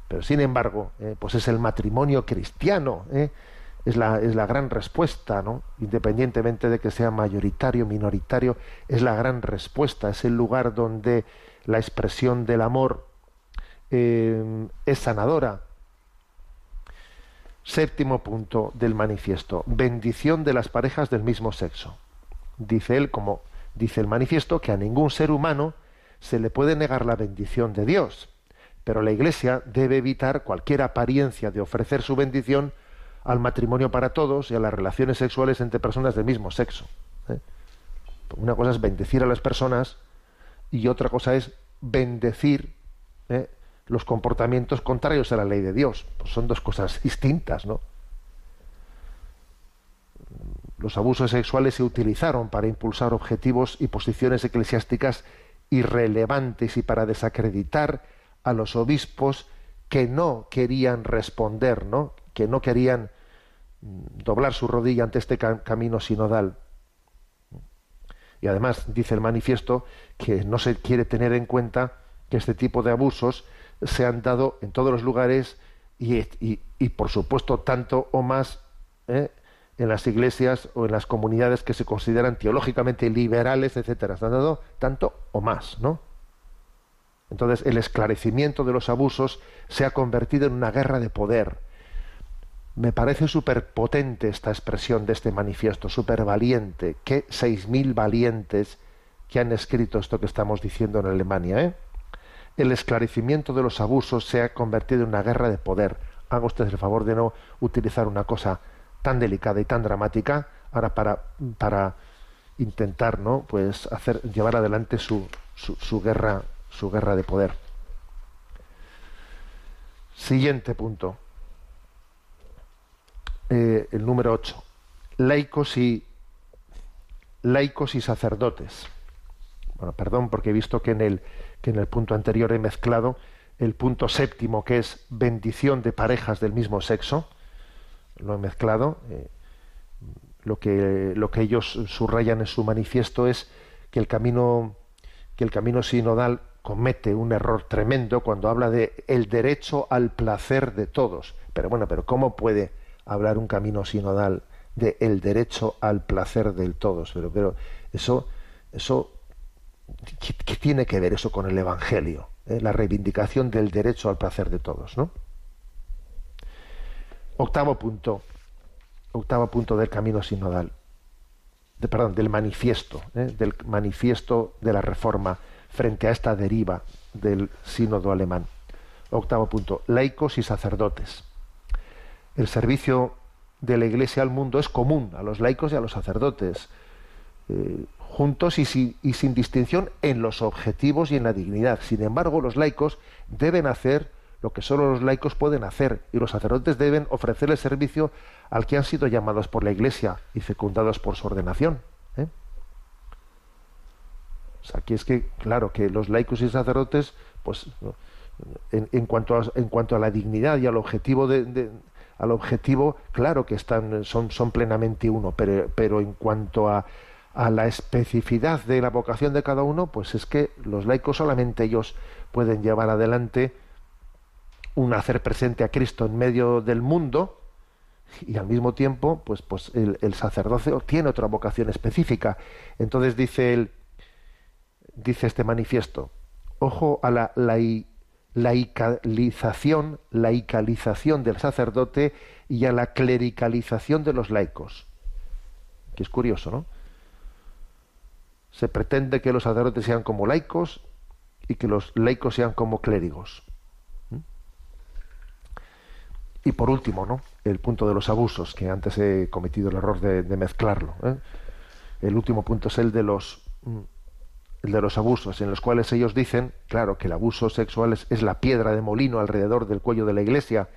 Pero sin embargo, eh, pues es el matrimonio cristiano, eh, es la, es la gran respuesta, ¿no? Independientemente de que sea mayoritario, minoritario, es la gran respuesta, es el lugar donde la expresión del amor es sanadora. Séptimo punto del manifiesto, bendición de las parejas del mismo sexo. Dice él, como dice el manifiesto, que a ningún ser humano se le puede negar la bendición de Dios, pero la Iglesia debe evitar cualquier apariencia de ofrecer su bendición al matrimonio para todos y a las relaciones sexuales entre personas del mismo sexo. ¿eh? Una cosa es bendecir a las personas y otra cosa es bendecir ¿eh? Los comportamientos contrarios a la ley de Dios. Pues son dos cosas distintas, ¿no? Los abusos sexuales se utilizaron para impulsar objetivos y posiciones eclesiásticas irrelevantes y para desacreditar a los obispos que no querían responder, ¿no? que no querían mm, doblar su rodilla ante este camino sinodal. Y además dice el manifiesto que no se quiere tener en cuenta que este tipo de abusos se han dado en todos los lugares y, y, por supuesto tanto o más ¿eh? en las iglesias o en las comunidades que se consideran teológicamente liberales, etcétera. Se han dado tanto o más, ¿no? Entonces el esclarecimiento de los abusos se ha convertido en una guerra de poder me parece súper potente esta expresión de este manifiesto, súper valiente. Seis mil valientes que han escrito esto que estamos diciendo en Alemania. ¿eh? El esclarecimiento de los abusos se ha convertido en una guerra de poder. Haga usted el favor de no utilizar una cosa tan delicada y tan dramática ahora para, para intentar ¿no? pues hacer, llevar adelante su, su, guerra, su guerra de poder. Siguiente punto. Eh, el número 8, laicos y laicos y sacerdotes. Bueno, perdón porque he visto que en el que en el punto anterior he mezclado el punto séptimo que es bendición de parejas del mismo sexo. Lo he mezclado. Eh, lo que lo que ellos subrayan en su manifiesto es que el camino que el camino sinodal comete un error tremendo cuando habla de el derecho al placer de todos. Pero bueno, pero ¿cómo puede hablar un camino sinodal de el derecho al placer del todos, pero, pero eso, eso, ¿qué, tiene que ver eso con el Evangelio? Eh? La reivindicación del derecho al placer de todos, ¿no? Octavo punto, octavo punto del camino sinodal, de, perdón, del manifiesto, ¿eh? del manifiesto de la reforma frente a esta deriva del sínodo alemán. Octavo punto, laicos y sacerdotes el servicio de la Iglesia al mundo es común a los laicos y a los sacerdotes, eh, juntos y sin, distinción en los objetivos y en la dignidad. Sin embargo, los laicos deben hacer lo que solo los laicos pueden hacer y los sacerdotes deben ofrecerle servicio al que han sido llamados por la Iglesia y fecundados por su ordenación. ¿eh? aquí es que, claro, que los laicos y sacerdotes, pues, en, cuanto, a, en cuanto a la dignidad y al objetivo de al objetivo, claro que están, son, plenamente uno, pero en cuanto a, a la especificidad de la vocación de cada uno, pues es que los laicos solamente ellos pueden llevar adelante un hacer presente a Cristo en medio del mundo y al mismo tiempo, pues, pues el, el sacerdocio tiene otra vocación específica. Entonces dice el, dice este manifiesto, ojo a la, la, laicalización, laicalización del sacerdote y a la clericalización de los laicos. Que es curioso, ¿no? Se pretende que los sacerdotes sean como laicos y que los laicos sean como clérigos. ¿Mm? Y por último, ¿no? El punto de los abusos, que antes he cometido el error de, mezclarlo. ¿eh? El último punto es el de los mm, el de los abusos, en los cuales ellos dicen, claro, que el abuso sexual es, la piedra de molino alrededor del cuello de la iglesia,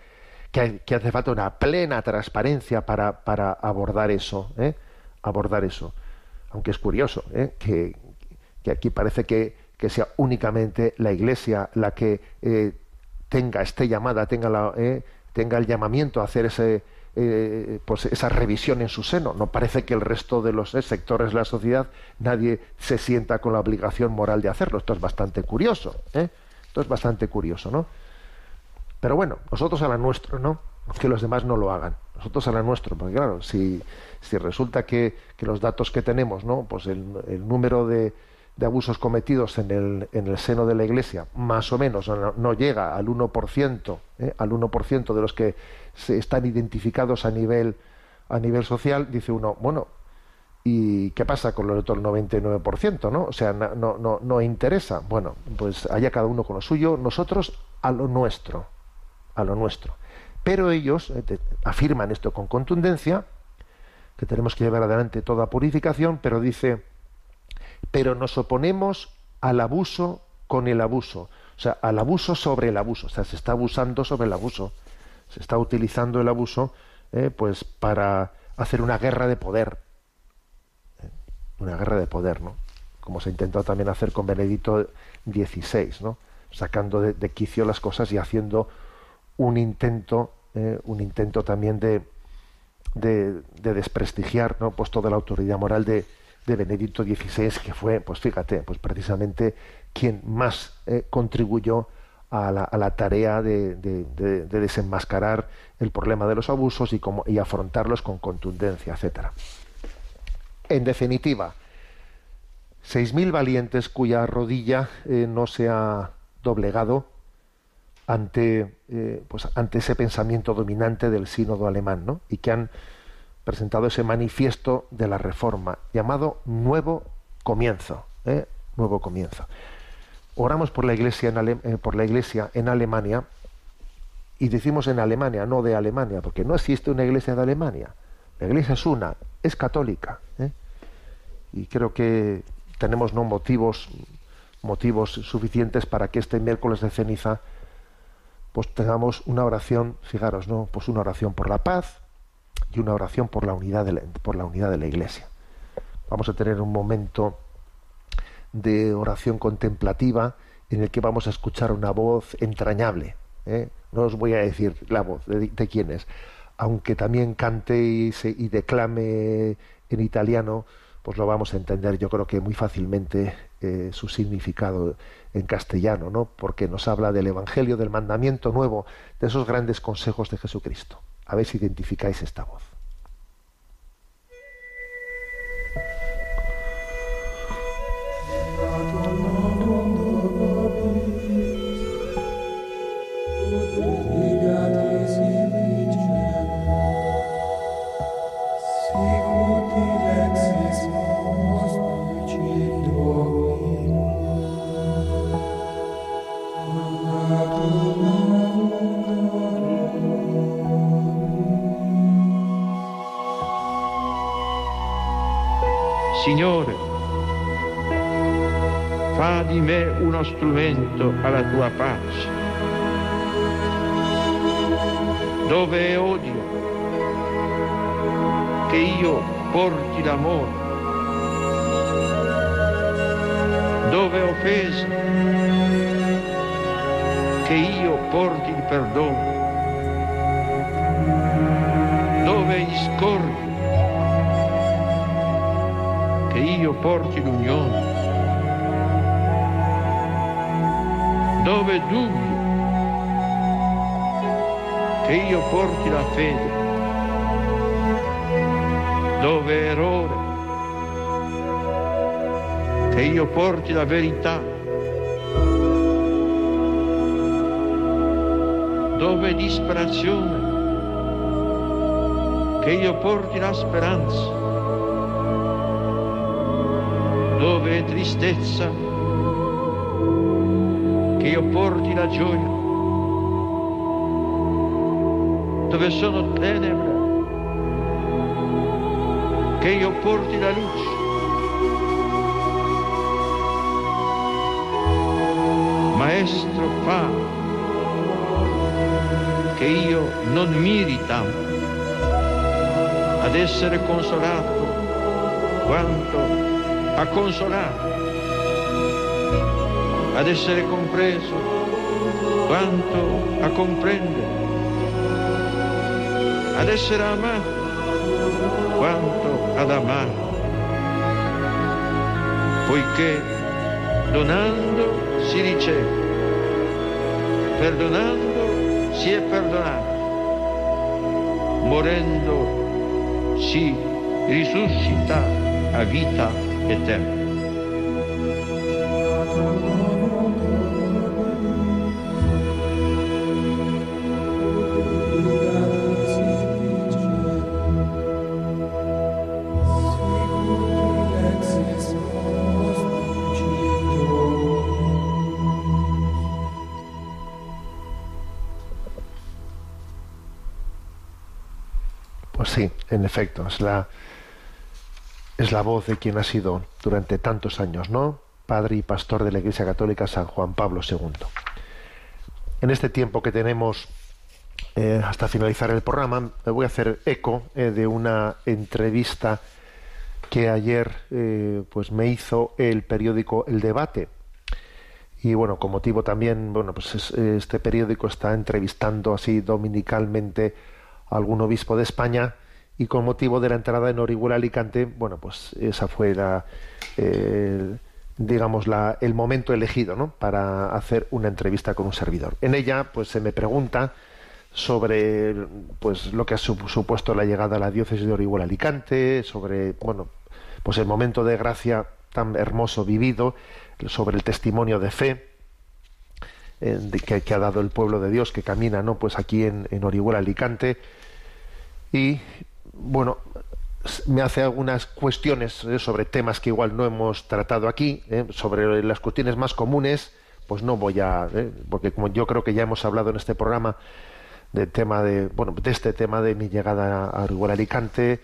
que, hace falta una plena transparencia para, para abordar eso, ¿eh? abordar eso. Aunque es curioso ¿eh? que, aquí parece que, sea únicamente la iglesia la que eh, tenga, esté llamada, tenga, la, tenga el llamamiento a hacer ese, eh, pues esa revisión en su seno. No parece que el resto de los eh, sectores de la sociedad nadie se sienta con la obligación moral de hacerlo. Esto es bastante curioso. ¿eh? Esto es bastante curioso, ¿no? Pero bueno, nosotros a la nuestra, ¿no? Que los demás no lo hagan. Nosotros a la nuestro, porque claro, si, si resulta que, que los datos que tenemos, ¿no? Pues el, el número de, de abusos cometidos en el, en el seno de la Iglesia, más o menos, no, no llega al 1%, ¿eh? al 1% de los que se están identificados a nivel, a nivel social, dice uno, bueno, ¿y qué pasa con el otro 99%? ¿no? O sea, no, no, no interesa. Bueno, pues allá cada uno con lo suyo, nosotros a lo nuestro, a lo nuestro. Pero ellos eh, afirman esto con contundencia, que tenemos que llevar adelante toda purificación, pero dice, pero nos oponemos al abuso con el abuso, o sea, al abuso sobre el abuso, o sea, se está abusando sobre el abuso, se está utilizando el abuso eh, pues para hacer una guerra de poder, Eh, una guerra de poder, ¿no? Como se ha intentado también hacer con Benedicto XVI, ¿no? Sacando de quicio las cosas y haciendo un intento, eh, un intento también de, de, de desprestigiar ¿no? pues toda la autoridad moral de, de Benedicto XVI, que fue, pues fíjate, pues precisamente quien más eh, contribuyó a la, tarea de, de- de- de desenmascarar el problema de los abusos y, como, y afrontarlos con contundencia, etcétera. En definitiva, 6.000 valientes cuya rodilla eh, no se ha doblegado ante, eh, pues, ante ese pensamiento dominante del sínodo alemán, ¿no? y que han presentado ese manifiesto de la reforma llamado Nuevo Comienzo. ¿eh? Nuevo Comienzo. Oramos por la iglesia en, Ale- eh, por la iglesia en Alemania y decimos en Alemania, no de Alemania, porque no existe una iglesia de Alemania. La iglesia es una, es católica. Y creo que tenemos no motivos motivos suficientes para que este miércoles de ceniza pues tengamos una oración, fijaros, ¿no? Pues una oración por la paz y una oración por la unidad de la, por la unidad de la iglesia. Vamos a tener un momento de oración contemplativa en el que vamos a escuchar una voz entrañable. ¿eh? No os voy a decir la voz de, de quién es, aunque también cante y, se- y declame en italiano, pues lo vamos a entender yo creo que muy fácilmente su significado en castellano, ¿no? Porque nos habla del Evangelio, del mandamiento nuevo, de esos grandes consejos de Jesucristo. A ver si identificáis esta voz. Strumento alla tua pace. Dove è odio, che io porti l'amore. Dove è offesa, che io porti il perdono. Dove è discordia, che io porti l'unione. Dove dubbio, che io porti la fede. Dove errore, che io porti la verità. Dove disperazione, che io porti la speranza dove tristezza, che io porti la gioia, dove sono tenebre, che io porti la luce. Maestro fa che io non miri tanto ad essere consolato quanto a consolare, ad essere compreso quanto a comprendere, ad essere amato quanto ad amare, poiché donando si riceve, perdonando si è perdonato, morendo, si risuscita a vita eterna. Efecto, es la, es la voz de quien ha sido durante tantos años, ¿no? Padre y pastor de la Iglesia Católica San Juan Pablo II. En este tiempo que tenemos eh, hasta finalizar el programa, voy a hacer eco eh, de una entrevista que ayer eh, pues me hizo el periódico El Debate. Y bueno, con motivo también, bueno, pues es- este periódico está entrevistando así dominicalmente a algún obispo de España y con motivo de la entrada en Orihuela Alicante, bueno, pues esa fue la, eh, digamos, la, el momento elegido, ¿no? Para hacer una entrevista con un servidor. En ella, pues se me pregunta sobre pues lo que ha sup- supuesto la llegada a la diócesis de Orihuela Alicante, sobre bueno, pues el momento de gracia tan hermoso vivido, sobre el testimonio de fe eh, que, que ha dado el pueblo de Dios que camina, ¿no? Pues aquí en, en Orihuela Alicante y bueno me hace algunas cuestiones eh, sobre temas que igual no hemos tratado aquí, eh, sobre las cuestiones más comunes, pues no voy a, eh, porque como yo creo que ya hemos hablado en este programa del tema de, bueno, de este tema de mi llegada a Orihuela Alicante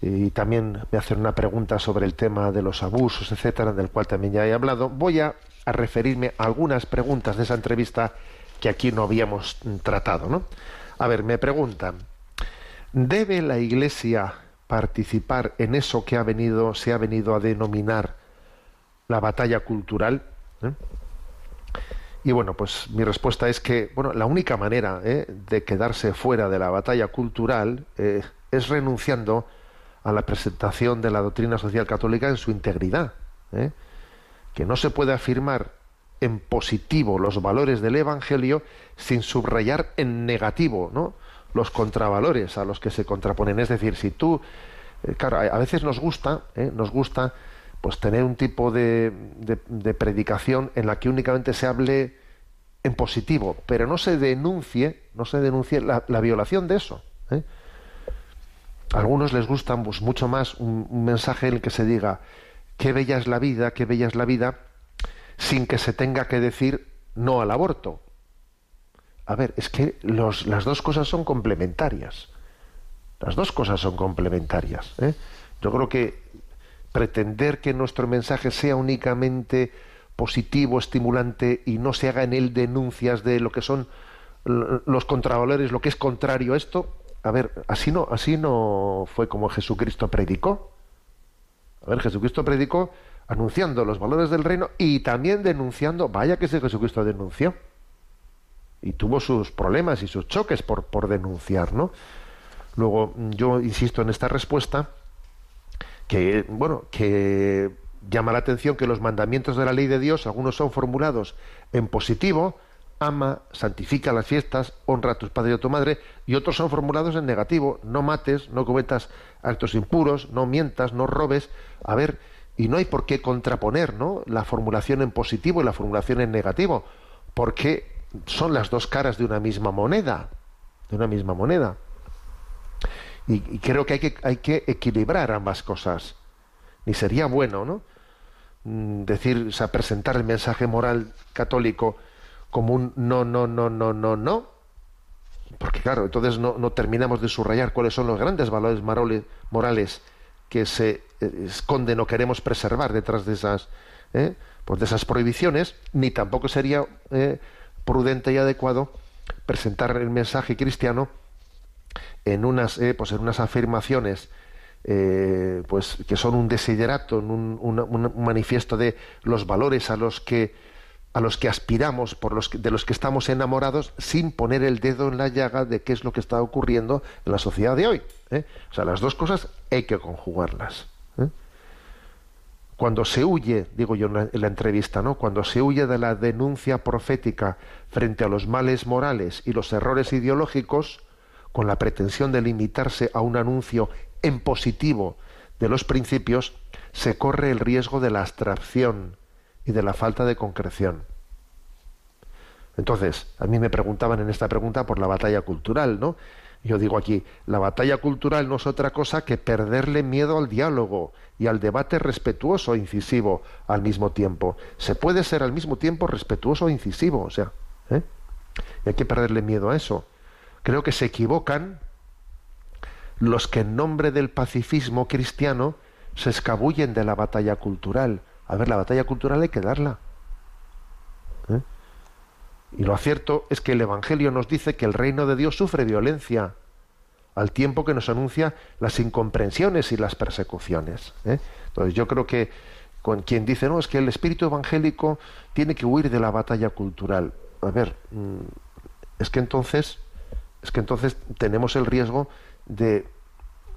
y también me hacen una pregunta sobre el tema de los abusos, etcétera, del cual también ya he hablado. Voy a, a referirme a algunas preguntas de esa entrevista que aquí no habíamos mm, tratado, ¿no? A ver, me preguntan, ¿debe la Iglesia participar en eso que ha venido, se ha venido a denominar la batalla cultural? ¿Eh? Y bueno, pues mi respuesta es que bueno, la única manera ¿eh? de quedarse fuera de la batalla cultural eh, es renunciando a la presentación de la doctrina social católica en su integridad. Que no se puede afirmar en positivo los valores del Evangelio sin subrayar en negativo ¿no? Los contravalores a los que se contraponen. Es decir, si tú, eh, claro, a veces nos gusta, ¿eh? nos gusta pues tener un tipo de, de- predicación en la que únicamente se hable en positivo, pero no se denuncie, no se denuncie la, la violación de eso. ¿eh? A algunos les gusta pues, mucho más un, un mensaje en el que se diga qué bella es la vida, qué bella es la vida, sin que se tenga que decir no al aborto. A ver, es que las dos cosas son complementarias. Las dos cosas son complementarias. ¿eh? Yo creo que pretender que nuestro mensaje sea únicamente positivo, estimulante y no se haga en él denuncias de lo que son los contravalores, lo que es contrario a esto, a ver, así no, así no fue como Jesucristo predicó. A ver, Jesucristo predicó anunciando los valores del reino y también denunciando, vaya que ese Jesucristo denunció. Y tuvo sus problemas y sus choques por, por denunciar, ¿no? Luego, yo insisto en esta respuesta, que bueno que llama la atención que los mandamientos de la ley de Dios algunos son formulados en positivo ama santifica las fiestas honra a tus padres y a tu madre y otros son formulados en negativo no mates no cometas actos impuros no mientas no robes a ver y no hay por qué contraponer no la formulación en positivo y la formulación en negativo porque son las dos caras de una misma moneda de una misma moneda y, creo que hay, que hay que equilibrar ambas cosas. Ni sería bueno, ¿no? Mm, Decir, o sea, presentar el mensaje moral católico como un no, no, no, no, no, no. Porque claro, entonces no, no terminamos de subrayar cuáles son los grandes valores morales que se eh, esconden o queremos preservar detrás de esas, ¿eh? pues de esas prohibiciones, ni tampoco sería eh, prudente y adecuado presentar el mensaje cristiano en unas eh, pues en unas afirmaciones eh, pues que son un desiderato un, un- un manifiesto de los valores a los que a los que aspiramos por los que- de los que estamos enamorados sin poner el dedo en la llaga de qué es lo que está ocurriendo en la sociedad de hoy ¿eh? o sea las dos cosas hay que conjugarlas. Cuando se huye, digo yo en la, en la entrevista, ¿no? Cuando se huye de la denuncia profética frente a los males morales y los errores ideológicos, con la pretensión de limitarse a un anuncio en positivo de los principios, se corre el riesgo de la abstracción y de la falta de concreción. Entonces, a mí me preguntaban en esta pregunta por la batalla cultural, ¿no? Yo digo aquí, la batalla cultural no es otra cosa que perderle miedo al diálogo y al debate respetuoso e incisivo al mismo tiempo. Se puede ser al mismo tiempo respetuoso e incisivo, o sea, ¿eh? y hay que perderle miedo a eso. Creo que se equivocan los que en nombre del pacifismo cristiano se escabullen de la batalla cultural. A ver, la batalla cultural hay que darla. ¿eh? Y lo cierto es que el Evangelio nos dice que el reino de Dios sufre violencia, al tiempo que nos anuncia las incomprensiones y las persecuciones. ¿eh? Entonces yo creo que con quien dice, no, es que el espíritu evangélico tiene que huir de la batalla cultural. A ver, mm, es que entonces, es que entonces tenemos el riesgo de,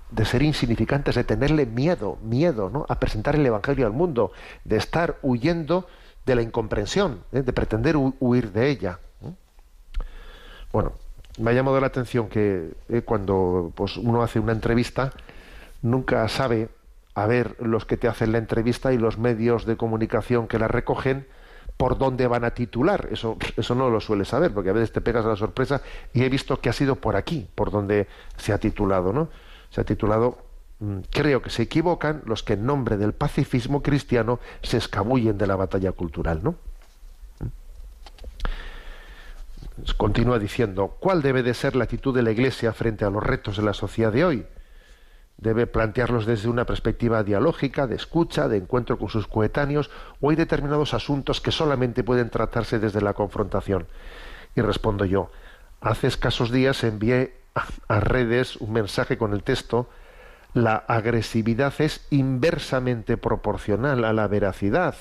de ser insignificantes, de tenerle miedo, miedo, ¿no? a presentar el Evangelio al mundo, de estar huyendo de la incomprensión, ¿eh? de pretender huir de ella. Bueno, me ha llamado la atención que eh, cuando pues, uno hace una entrevista, nunca sabe a ver los que te hacen la entrevista y los medios de comunicación que la recogen por dónde van a titular. Eso, eso no lo suele saber, porque a veces te pegas a la sorpresa y he visto que ha sido por aquí, por donde se ha titulado, ¿no? Se ha titulado creo que se equivocan los que en nombre del pacifismo cristiano se escabullen de la batalla cultural, ¿no? Continúa diciendo, ¿cuál debe de ser la actitud de la Iglesia frente a los retos de la sociedad de hoy? Debe plantearlos desde una perspectiva dialógica, de escucha, de encuentro con sus coetáneos, o hay determinados asuntos que solamente pueden tratarse desde la confrontación. Y respondo yo, hace escasos días envié a redes un mensaje con el texto, la agresividad es inversamente proporcional a la veracidad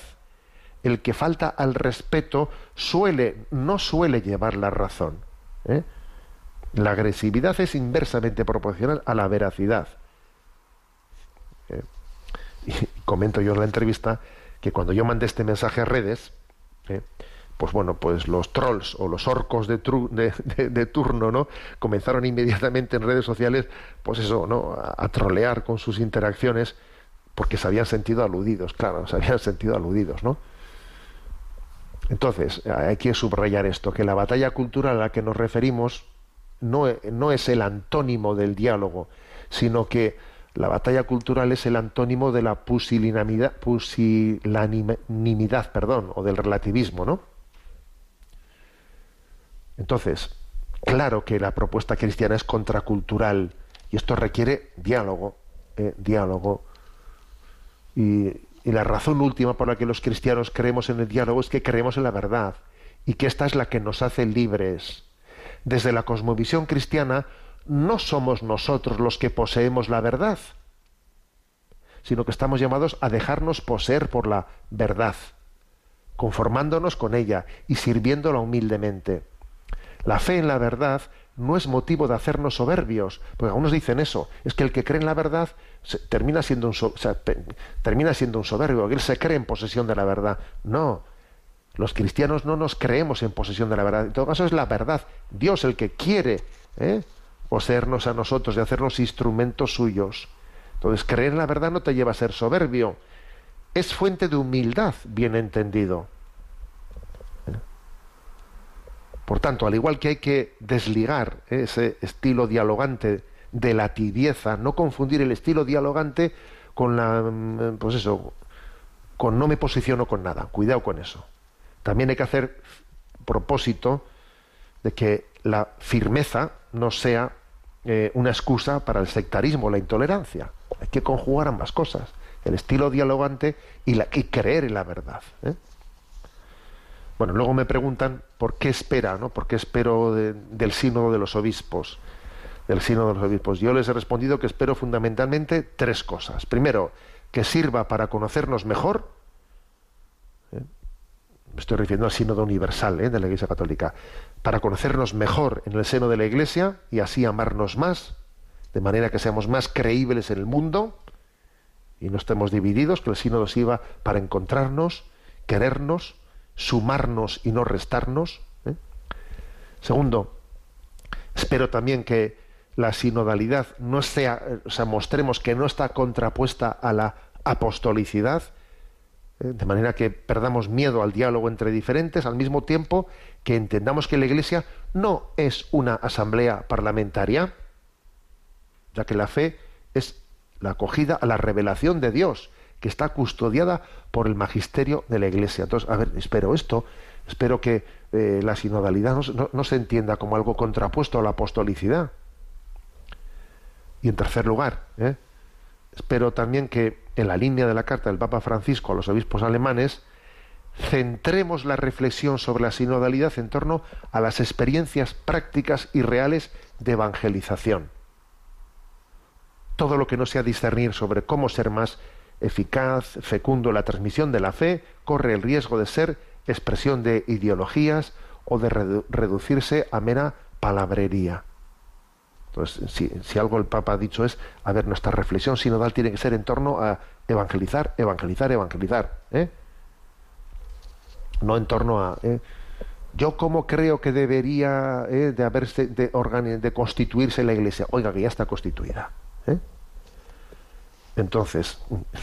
el que falta al respeto suele, no suele llevar la razón. ¿eh? La agresividad es inversamente proporcional a la veracidad. ¿eh? Y comento yo en la entrevista que cuando yo mandé este mensaje a redes. Pues bueno, pues los trolls o los orcos de, de, turno, ¿no? Comenzaron inmediatamente en redes sociales, pues eso, ¿no? A, trolear con sus interacciones porque se habían sentido aludidos, claro, se habían sentido aludidos, ¿no? Entonces, hay que subrayar esto, que la batalla cultural a la que nos referimos no, no es el antónimo del diálogo, sino que la batalla cultural es el antónimo de la pusilanimidad, pusilanimidad perdón, o del relativismo, ¿no? Entonces, claro que la propuesta cristiana es contracultural y esto requiere diálogo, eh, diálogo. Y, y la razón última por la que los cristianos creemos en el diálogo es que creemos en la verdad y que esta es la que nos hace libres. Desde la cosmovisión cristiana no somos nosotros los que poseemos la verdad, sino que estamos llamados a dejarnos poseer por la verdad, conformándonos con ella y sirviéndola humildemente. La fe en la verdad no es motivo de hacernos soberbios, porque algunos dicen eso, es que el que cree en la verdad termina, siendo un soberbio, él se cree en posesión de la verdad. No, los cristianos no nos creemos en posesión de la verdad, en todo caso es la verdad, Dios el que quiere ¿eh? poseernos a nosotros y hacernos instrumentos suyos. Entonces, creer en la verdad no te lleva a ser soberbio, es fuente de humildad, bien entendido. Por tanto, al igual que hay que desligar ese estilo dialogante de la tibieza, no confundir el estilo dialogante con la, mm, pues eso, con no me posiciono con nada. Cuidado con eso. También hay que hacer propósito de que la firmeza no sea eh, una excusa para el sectarismo, la intolerancia. Hay que conjugar ambas cosas, el estilo dialogante y, la, y creer en la verdad. ¿eh? Bueno, luego me preguntan por qué espera, ¿no? ¿Por qué espero del sínodo de los obispos? Del sínodo de los obispos. Yo les he respondido que espero fundamentalmente tres cosas. Primero, que sirva para conocernos mejor. ¿eh? Me estoy refiriendo al sínodo universal ¿eh? de la Iglesia Católica. Para conocernos mejor en el seno de la Iglesia y así amarnos más, de manera que seamos más creíbles en el mundo y no estemos divididos, que el sínodo sirva para encontrarnos, querernos sumarnos y no restarnos. ¿eh? Segundo, espero también que la sinodalidad no sea, o sea, mostremos que no está contrapuesta a la apostolicidad, eh, de manera que perdamos miedo al diálogo entre diferentes, al mismo tiempo que entendamos que la Iglesia no es una asamblea parlamentaria, ya que la fe es la acogida a la revelación de Dios, que está custodiada por el magisterio de la Iglesia. Entonces, a ver, espero esto, espero que eh, la sinodalidad no, se entienda como algo contrapuesto a la apostolicidad. Y en tercer lugar, ¿eh? espero también que en la línea de la carta del Papa Francisco a los obispos alemanes, centremos la reflexión sobre la sinodalidad en torno a las experiencias prácticas y reales de evangelización. Todo lo que no sea discernir sobre cómo ser más eficaz, fecundo la transmisión de la fe, corre el riesgo de ser expresión de ideologías o de reducirse a mera palabrería. Entonces, si, algo el Papa ha dicho es, a ver, nuestra reflexión sinodal tiene que ser en torno a evangelizar, evangelizar, evangelizar. ¿eh? No en torno a... ¿eh? Yo como creo que debería ¿eh? de haberse de, de constituirse la Iglesia. Oiga, que ya está constituida. ¿eh? Entonces,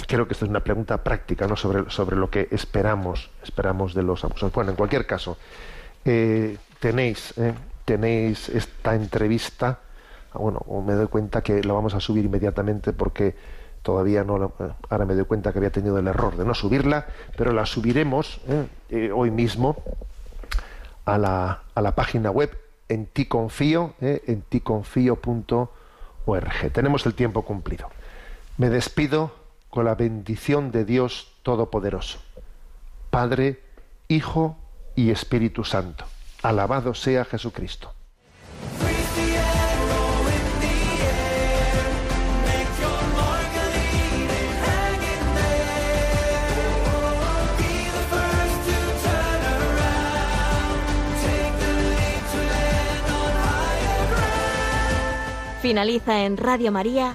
creo que esta es una pregunta práctica ¿no? sobre, sobre lo que esperamos, esperamos de los abusos. Bueno, en cualquier caso, eh, tenéis, eh, tenéis esta entrevista, ah, bueno, me doy cuenta que la vamos a subir inmediatamente porque todavía no, eh, ahora me doy cuenta que había tenido el error de no subirla, pero la subiremos hoy mismo a la, a la página web en ti confío, en ticonfío.org. Tenemos el tiempo cumplido. Me despido con la bendición de Dios Todopoderoso, Padre, Hijo y Espíritu Santo. Alabado sea Jesucristo. Finaliza en Radio María,